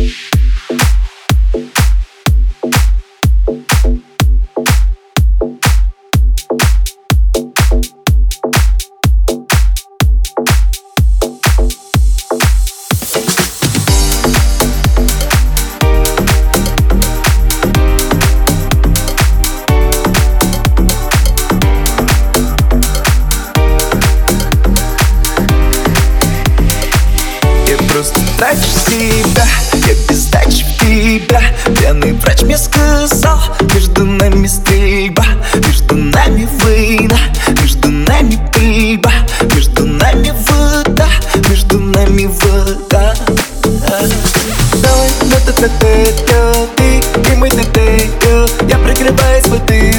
you тут на тетю Ты и мы на тетю Я свой бутылкой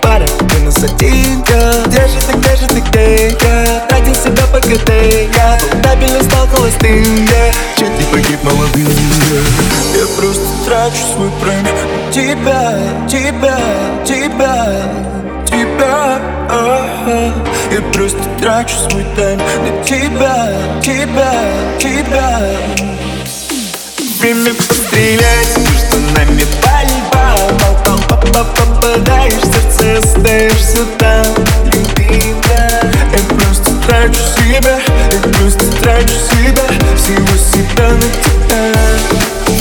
Пара минус один, я. Держи ты, держи ты, где я? Тратил себя по КТ, я. Стабильно стал холостым, я. Чуть не погиб молодым лавине Я. Просто трачу свой прайм Тебя, тебя, тебя, тебя а-а. Я просто трачу свой тайм На тебя, тебя, тебя время пострелять. Между нами пальба Бал -бал -бал Попадаешь в сердце, остаешься там Любимая Я просто трачу себя Я просто трачу себя Всего себя на тебя.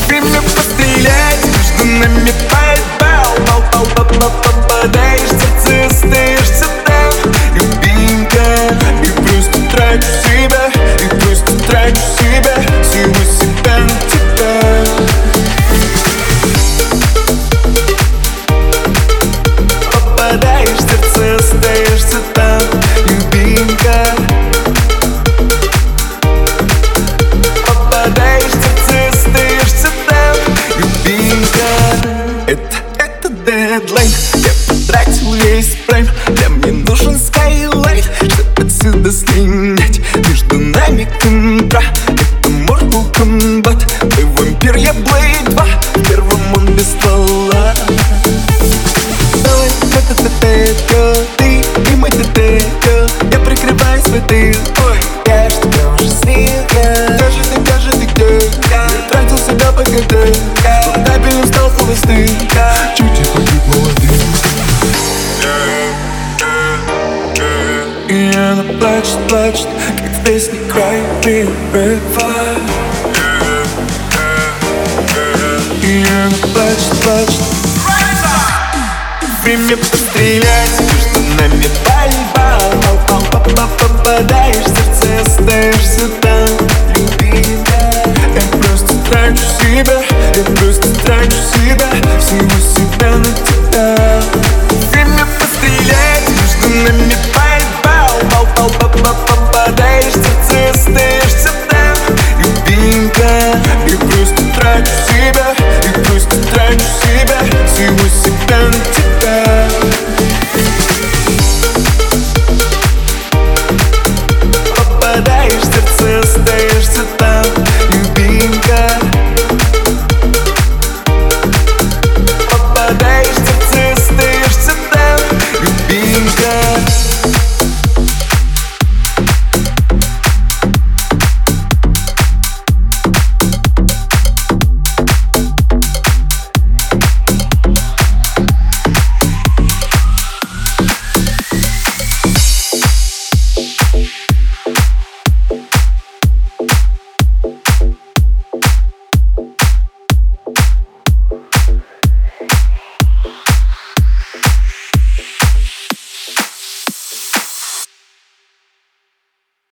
Время пострелять. Между нами пальба Попадаешь в сердце, остаешься там Любимая Я просто трачу себя Я просто трачу себя. лейн. Я потратил весь прайм. Да мне нужен скайлайт, Чтоб отсюда слинять Между нами контра. Это Mortal Kombat. Ты вампир, я Blade 2 В первом он без ствола. Давай, это та та та она плачет, плачет Как в песне Cry Me River И она плачет, плачет Время пострелять Между нами борьба Попадаешь. В сердце, остаешься там Люби меня Я просто трачу себя Я просто